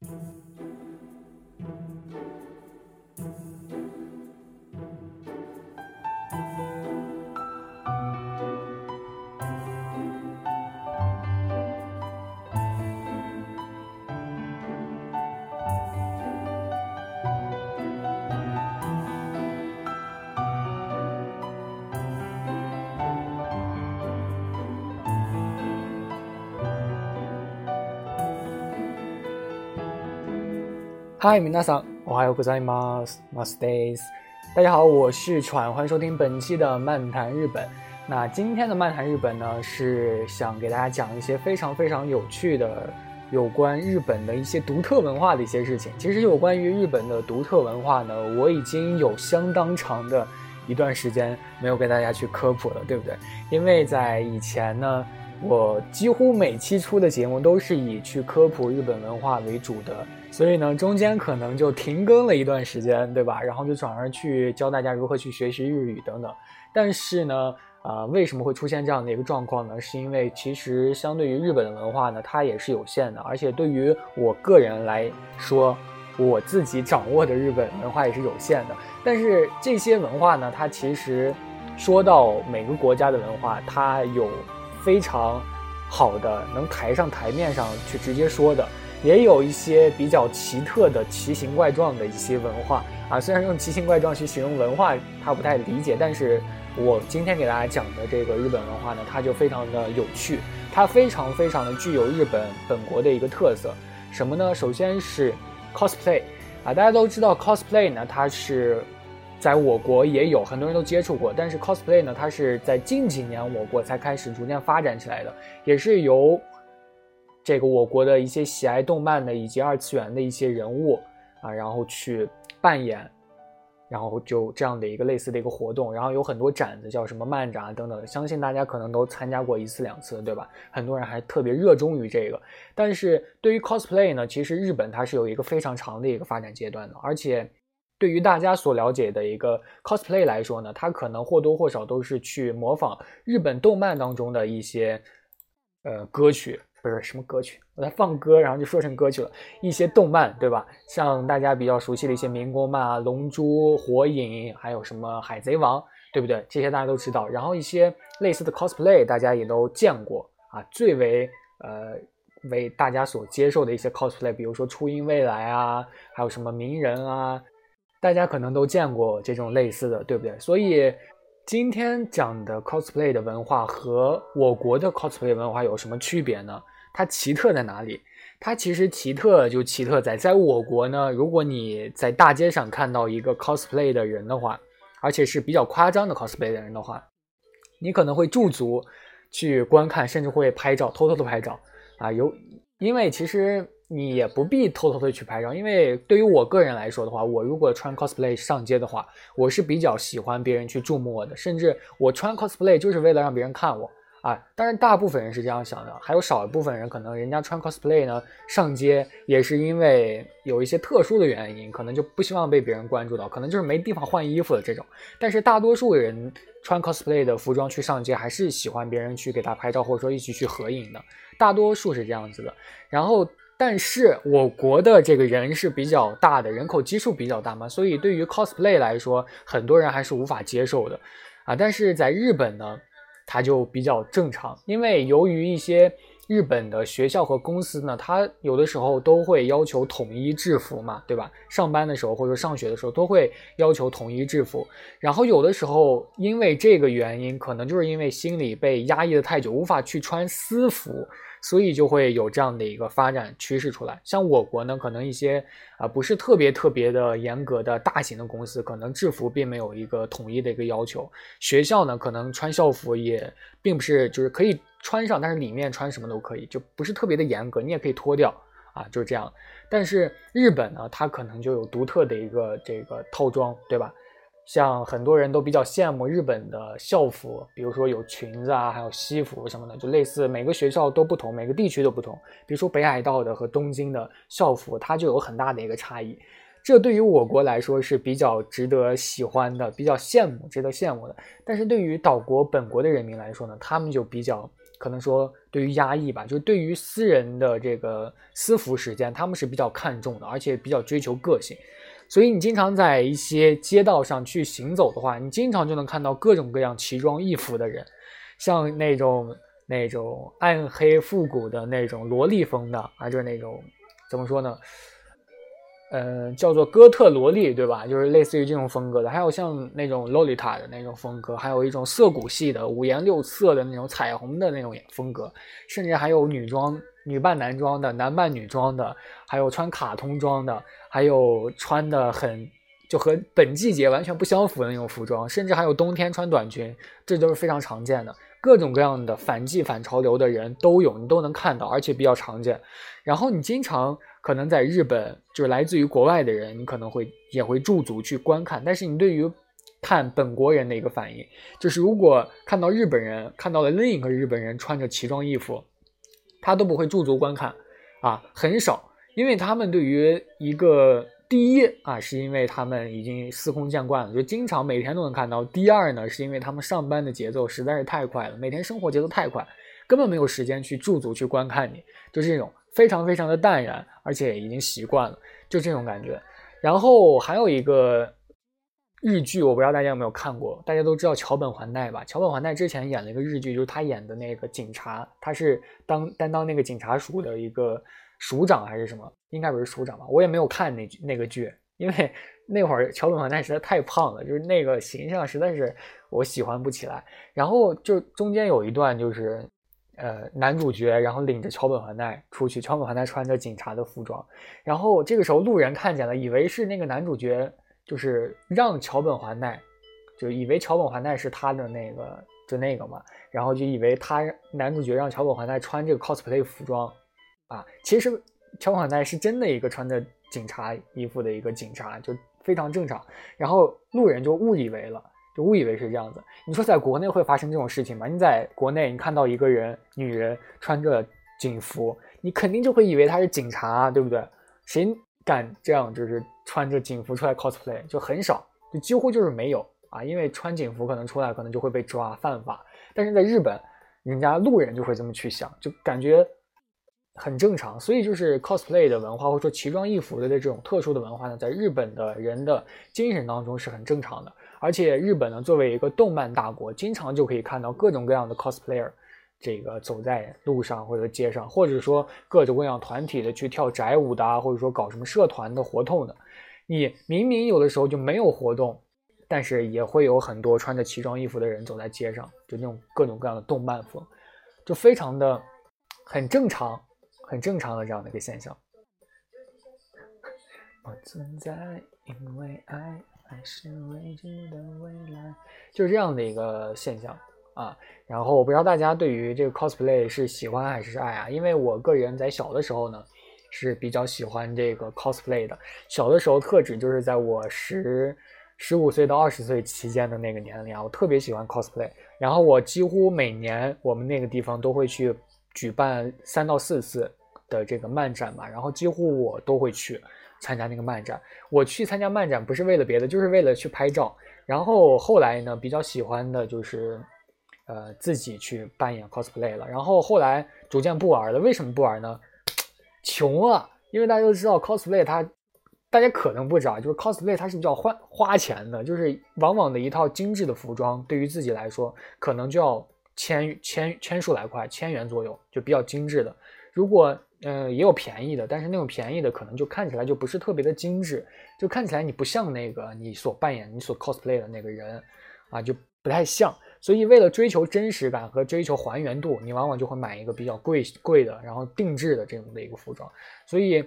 you 嗨，皆さん、おはようございます。Mas days，大家好，我是喘，欢迎收听本期的漫谈日本。那今天的漫谈日本呢，是想给大家讲一些非常非常有趣的有关日本的一些独特文化的一些事情。其实有关于日本的独特文化呢，我已经有相当长的一段时间没有给大家去科普了，对不对？因为在以前呢， 我几乎每期出的节目都是以去科普日本文化为主的。所以呢，中间可能就停更了一段时间，对吧？然后就转而去教大家如何去学习日语等等。但是呢，啊，为什么会出现这样的一个状况呢？是因为其实相对于日本的文化呢，它也是有限的，而且对于我个人来说，我自己掌握的日本文化也是有限的。但是这些文化呢，它其实说到每个国家的文化，它有非常好的能抬上台面上去直接说的。也有一些比较奇特的奇形怪状的一些文化啊，虽然用奇形怪状去形容文化，他不太理解，但是我今天给大家讲的这个日本文化呢，它就非常的有趣，它非常非常的具有日本本国的一个特色，什么呢？首先是 cosplay 啊，大家都知道 cosplay 呢，它是在我国也有很多人都接触过，但是 cosplay 呢，它是在近几年我国才开始逐渐发展起来的，也是由。这个我国的一些喜爱动漫的以及二次元的一些人物啊，然后去扮演，然后就这样的一个类似的一个活动，然后有很多展子，叫什么漫展啊等等，相信大家可能都参加过一次两次，对吧？很多人还特别热衷于这个。但是对于 cosplay 呢，其实日本它是有一个非常长的一个发展阶段的，而且对于大家所了解的一个 cosplay 来说呢，它可能或多或少都是去模仿日本动漫当中的一些呃歌曲。不是什么歌曲，我在放歌，然后就说成歌曲了。一些动漫，对吧？像大家比较熟悉的一些民工漫啊，《龙珠》《火影》，还有什么《海贼王》，对不对？这些大家都知道。然后一些类似的 cosplay，大家也都见过啊。最为呃为大家所接受的一些 cosplay，比如说初音未来啊，还有什么鸣人啊，大家可能都见过这种类似的，对不对？所以。今天讲的 cosplay 的文化和我国的 cosplay 文化有什么区别呢？它奇特在哪里？它其实奇特就奇特在，在我国呢，如果你在大街上看到一个 cosplay 的人的话，而且是比较夸张的 cosplay 的人的话，你可能会驻足去观看，甚至会拍照，偷偷的拍照啊。有，因为其实。你也不必偷偷的去拍照，因为对于我个人来说的话，我如果穿 cosplay 上街的话，我是比较喜欢别人去注目我的，甚至我穿 cosplay 就是为了让别人看我啊。当然，大部分人是这样想的，还有少一部分人可能人家穿 cosplay 呢上街也是因为有一些特殊的原因，可能就不希望被别人关注到，可能就是没地方换衣服的这种。但是大多数人穿 cosplay 的服装去上街，还是喜欢别人去给他拍照，或者说一起去合影的，大多数是这样子的。然后。但是我国的这个人是比较大的，人口基数比较大嘛，所以对于 cosplay 来说，很多人还是无法接受的，啊，但是在日本呢，它就比较正常，因为由于一些日本的学校和公司呢，它有的时候都会要求统一制服嘛，对吧？上班的时候或者上学的时候都会要求统一制服，然后有的时候因为这个原因，可能就是因为心里被压抑的太久，无法去穿私服。所以就会有这样的一个发展趋势出来。像我国呢，可能一些啊不是特别特别的严格的大型的公司，可能制服并没有一个统一的一个要求。学校呢，可能穿校服也并不是就是可以穿上，但是里面穿什么都可以，就不是特别的严格，你也可以脱掉啊，就是这样。但是日本呢，它可能就有独特的一个这个套装，对吧？像很多人都比较羡慕日本的校服，比如说有裙子啊，还有西服什么的，就类似每个学校都不同，每个地区都不同。比如说北海道的和东京的校服，它就有很大的一个差异。这对于我国来说是比较值得喜欢的，比较羡慕，值得羡慕的。但是对于岛国本国的人民来说呢，他们就比较可能说对于压抑吧，就是对于私人的这个私服时间，他们是比较看重的，而且比较追求个性。所以你经常在一些街道上去行走的话，你经常就能看到各种各样奇装异服的人，像那种那种暗黑复古的那种萝莉风的，啊，就是那种怎么说呢？呃，叫做哥特萝莉，对吧？就是类似于这种风格的，还有像那种洛丽塔的那种风格，还有一种涩谷系的五颜六色的那种彩虹的那种风格，甚至还有女装、女扮男装的、男扮女装的，还有穿卡通装的，还有穿的很就和本季节完全不相符的那种服装，甚至还有冬天穿短裙，这都是非常常见的。各种各样的反季反潮流的人都有，你都能看到，而且比较常见。然后你经常。可能在日本，就是来自于国外的人，你可能会也会驻足去观看。但是你对于看本国人的一个反应，就是如果看到日本人看到了另一个日本人穿着奇装异服，他都不会驻足观看，啊，很少，因为他们对于一个第一啊，是因为他们已经司空见惯了，就经常每天都能看到；第二呢，是因为他们上班的节奏实在是太快了，每天生活节奏太快，根本没有时间去驻足去观看你，就这种。非常非常的淡然，而且已经习惯了，就这种感觉。然后还有一个日剧，我不知道大家有没有看过，大家都知道桥本环奈吧？桥本环奈之前演了一个日剧，就是他演的那个警察，他是当担当那个警察署的一个署长还是什么？应该不是署长吧？我也没有看那那个剧，因为 那会儿桥本环奈实在太胖了，就是那个形象实在是我喜欢不起来。然后就中间有一段就是。呃，男主角然后领着桥本环奈出去，桥本环奈穿着警察的服装，然后这个时候路人看见了，以为是那个男主角就是让桥本环奈，就以为桥本环奈是他的那个就那个嘛，然后就以为他男主角让桥本环奈穿这个 cosplay 服装啊，其实桥本环奈是真的一个穿着警察衣服的一个警察，就非常正常，然后路人就误以为了。误以为是这样子，你说在国内会发生这种事情吗？你在国内，你看到一个人，女人穿着警服，你肯定就会以为她是警察，对不对？谁敢这样，就是穿着警服出来 cosplay，就很少，就几乎就是没有啊。因为穿警服可能出来可能就会被抓犯法，但是在日本，人家路人就会这么去想，就感觉很正常。所以就是 cosplay 的文化，或者说奇装异服的这种特殊的文化呢，在日本的人的精神当中是很正常的。而且日本呢，作为一个动漫大国，经常就可以看到各种各样的 cosplayer，这个走在路上或者街上，或者说各种各样团体的去跳宅舞的啊，或者说搞什么社团的活动的。你明明有的时候就没有活动，但是也会有很多穿着奇装异服的人走在街上，就那种各种各样的动漫风，就非常的很正常，很正常的这样的一个现象。我存在，因为爱。还是未知的未来，就是这样的一个现象啊。然后我不知道大家对于这个 cosplay 是喜欢还是爱啊？因为我个人在小的时候呢是比较喜欢这个 cosplay 的。小的时候特指就是在我十十五岁到二十岁期间的那个年龄啊，我特别喜欢 cosplay。然后我几乎每年我们那个地方都会去举办三到四次的这个漫展嘛，然后几乎我都会去。参加那个漫展，我去参加漫展不是为了别的，就是为了去拍照。然后后来呢，比较喜欢的就是，呃，自己去扮演 cosplay 了。然后后来逐渐不玩了，为什么不玩呢？穷啊！因为大家都知道 cosplay 它，大家可能不知道，就是 cosplay 它是比较花花钱的，就是往往的一套精致的服装，对于自己来说，可能就要千千千数来块，千元左右，就比较精致的。如果嗯，也有便宜的，但是那种便宜的可能就看起来就不是特别的精致，就看起来你不像那个你所扮演、你所 cosplay 的那个人，啊，就不太像。所以为了追求真实感和追求还原度，你往往就会买一个比较贵贵的，然后定制的这种的一个服装。所以，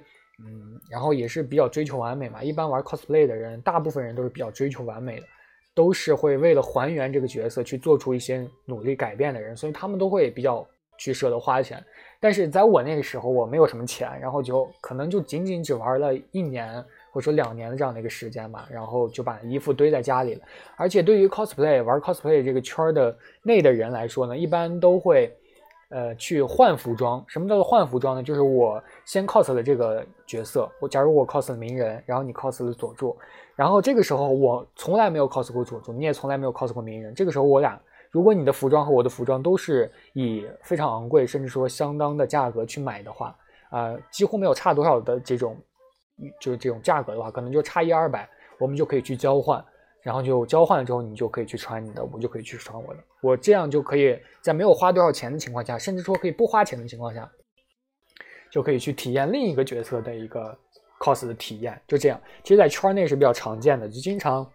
嗯，然后也是比较追求完美嘛。一般玩 cosplay 的人，大部分人都是比较追求完美的，都是会为了还原这个角色去做出一些努力改变的人，所以他们都会比较。去舍得花钱，但是在我那个时候，我没有什么钱，然后就可能就仅仅只玩了一年或者说两年的这样的一个时间吧，然后就把衣服堆在家里了。而且对于 cosplay 玩 cosplay 这个圈的内的人来说呢，一般都会呃去换服装。什么叫做换服装呢？就是我先 cos 了这个角色，我假如我 cos 了鸣人，然后你 cos 了佐助，然后这个时候我从来没有 cos 过佐助，你也从来没有 cos 过鸣人，这个时候我俩如果你的服装和我的服装都是以非常昂贵，甚至说相当的价格去买的话，啊，几乎没有差多少的这种，就是这种价格的话，可能就差一二百，我们就可以去交换，然后就交换了之后，你就可以去穿你的，我就可以去穿我的，我这样就可以在没有花多少钱的情况下，甚至说可以不花钱的情况下，就可以去体验另一个角色的一个 cos 的体验，就这样。其实，在圈内是比较常见的，就经常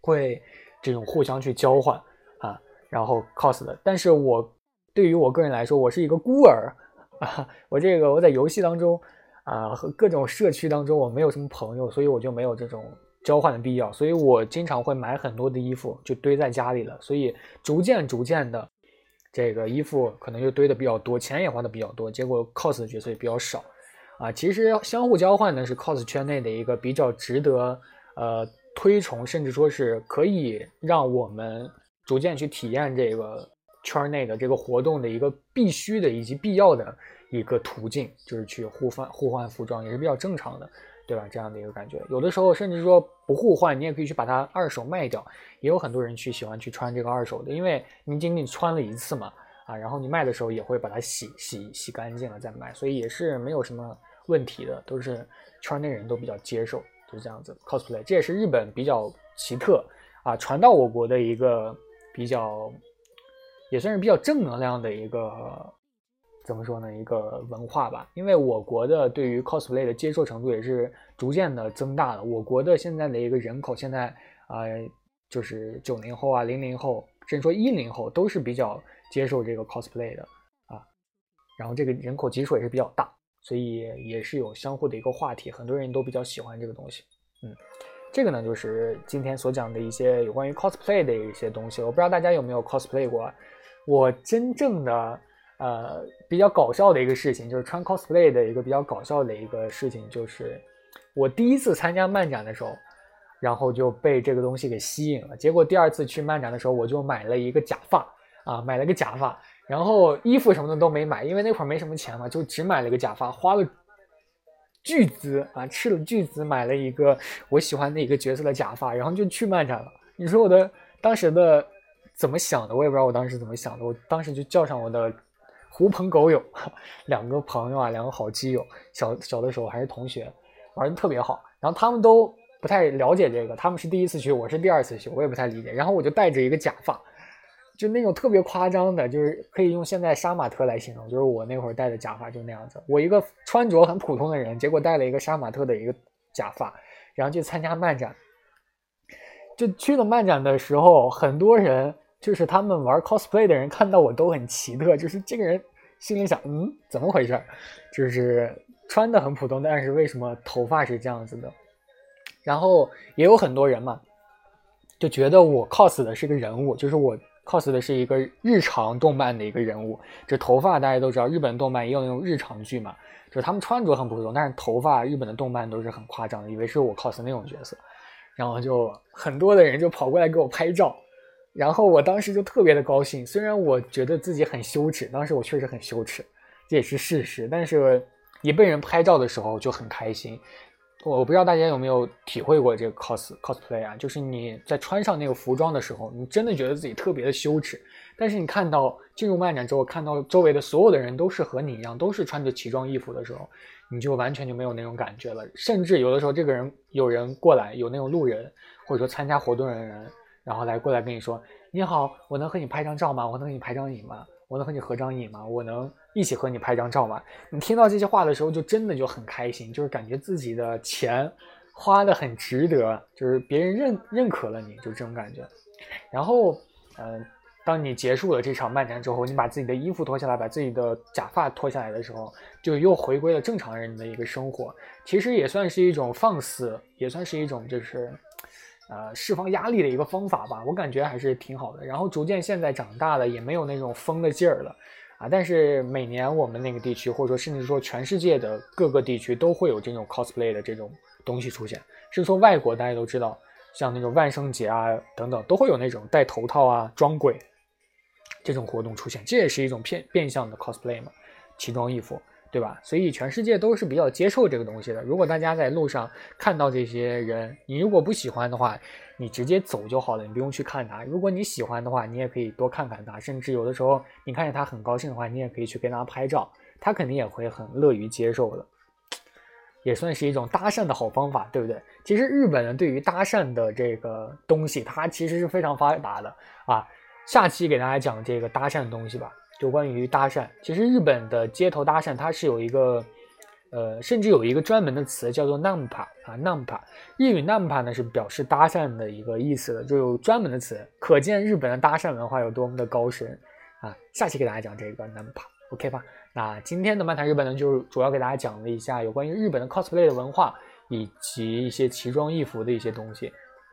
会这种互相去交换，然后 cos 的。但是我对于我个人来说，我是一个孤儿。啊，我这个我在游戏当中啊和各种社区当中我没有什么朋友，所以我就没有这种交换的必要，所以我经常会买很多的衣服就堆在家里了，所以逐渐逐渐的这个衣服可能就堆的比较多，钱也花的比较多，结果 cos 的角色也比较少啊。其实相互交换呢是 cos 圈内的一个比较值得呃推崇，甚至说是可以让我们逐渐去体验这个。圈内的这个活动的一个必须的以及必要的一个途径，就是去互换互换服装，也是比较正常的，对吧？这样的一个感觉，有的时候甚至说不互换，你也可以去把它二手卖掉，也有很多人去喜欢去穿这个二手的，因为你仅仅穿了一次嘛，啊，然后你卖的时候也会把它洗洗洗干净了再卖，所以也是没有什么问题的，都是圈内人都比较接受，就是这样子 cosplay，这也是日本比较奇特啊，传到我国的一个比较。也算是比较正能量的一个，怎么说呢？一个文化吧。因为我国的对于 cosplay 的接受程度也是逐渐的增大了。我国的现在的一个人口，现在啊，就是九零后啊、零零后，甚至说一零后，都是比较接受这个 cosplay 的啊。然后这个人口基数也是比较大，所以也是有相互的一个话题，很多人都比较喜欢这个东西。嗯。这个呢，就是今天所讲的一些有关于 cosplay 的一些东西。我不知道大家有没有 cosplay 过。我真正的呃比较搞笑的一个事情，就是穿 cosplay 的一个比较搞笑的一个事情，就是我第一次参加漫展的时候，然后就被这个东西给吸引了。结果第二次去漫展的时候，我就买了一个假发啊，买了个假发，然后衣服什么的都没买，因为那会儿没什么钱嘛，就只买了个假发，花了。巨资啊，斥了巨资买了一个我喜欢的一个角色的假发，然后就去漫展了。你说我的当时的怎么想的？我也不知道我当时怎么想的。我当时就叫上我的狐朋狗友，两个朋友啊，两个好基友，小小的时候还是同学，玩的特别好。然后他们都不太了解这个，他们是第一次去，我是第二次去，我也不太理解。然后我就带着一个假发。就那种特别夸张的，就是可以用现在杀马特来形容，就是我那会儿戴的假发就那样子。我一个穿着很普通的人，结果戴了一个杀马特的一个假发，然后去参加漫展。就去了漫展的时候，很多人就是他们玩 cosplay 的人看到我都很奇特，就是这个人心里想，嗯，怎么回事？就是穿的很普通，但是为什么头发是这样子的？然后也有很多人嘛，就觉得我 cos 的是个人物，就是我。Cos 的是一个日常动漫的一个人物，这头发大家都知道，日本动漫也有那种日常剧嘛，就是他们穿着很普通，但是头发日本的动漫都是很夸张的，以为是我 cos 那种角色，然后就很多的人就跑过来给我拍照，然后我当时就特别的高兴，虽然我觉得自己很羞耻，当时我确实很羞耻，这也是事实，但是一被人拍照的时候就很开心。我不知道大家有没有体会过这个 cos cosplay 啊，就是你在穿上那个服装的时候，你真的觉得自己特别的羞耻。但是你看到进入漫展之后，看到周围的所有的人都是和你一样，都是穿着奇装异服的时候，你就完全就没有那种感觉了。甚至有的时候，这个人有人过来，有那种路人或者说参加活动的人，然后来过来跟你说：“你好，我能和你拍张照吗？我能和你拍张影吗？我能和你合张影吗？我能。”一起和你拍张照嘛？你听到这些话的时候，就真的就很开心，就是感觉自己的钱花的很值得，就是别人认认可了你，就这种感觉。然后，嗯，当你结束了这场漫展之后，你把自己的衣服脱下来，把自己的假发脱下来的时候，就又回归了正常人的一个生活。其实也算是一种放肆，也算是一种就是，呃，释放压力的一个方法吧。我感觉还是挺好的。然后逐渐现在长大了，也没有那种疯的劲儿了。啊！但是每年我们那个地区，或者说甚至说全世界的各个地区，都会有这种 cosplay 的这种东西出现。甚至说外国，大家都知道，像那种万圣节啊等等，都会有那种戴头套啊装鬼这种活动出现。这也是一种变变相的 cosplay 嘛，奇装异服。对吧？所以全世界都是比较接受这个东西的。如果大家在路上看到这些人，你如果不喜欢的话，你直接走就好了，你不用去看他。如果你喜欢的话，你也可以多看看他，甚至有的时候你看见他很高兴的话，你也可以去跟他拍照，他肯定也会很乐于接受的，也算是一种搭讪的好方法，对不对？其实日本人对于搭讪的这个东西，它其实是非常发达的啊。下期给大家讲这个搭讪的东西吧，就关于搭讪。其实日本的街头搭讪，它是有一个。呃，甚至有一个专门的词叫做 “nampa” 啊，“nampa”。日语 “nampa” 呢是表示搭讪的一个意思的，就有专门的词，可见日本的搭讪文化有多么的高深啊！下期给大家讲这个 “nampa”，OK 吧？那今天的漫谈日本呢，就是主要给大家讲了一下有关于日本的 cosplay 的文化以及一些奇装异服的一些东西，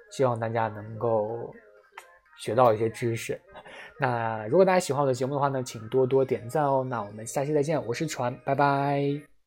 希望大家能够学到一些知识。那如果大家喜欢我的节目的话呢，请多多点赞哦。那我们下期再见，我是船，拜拜。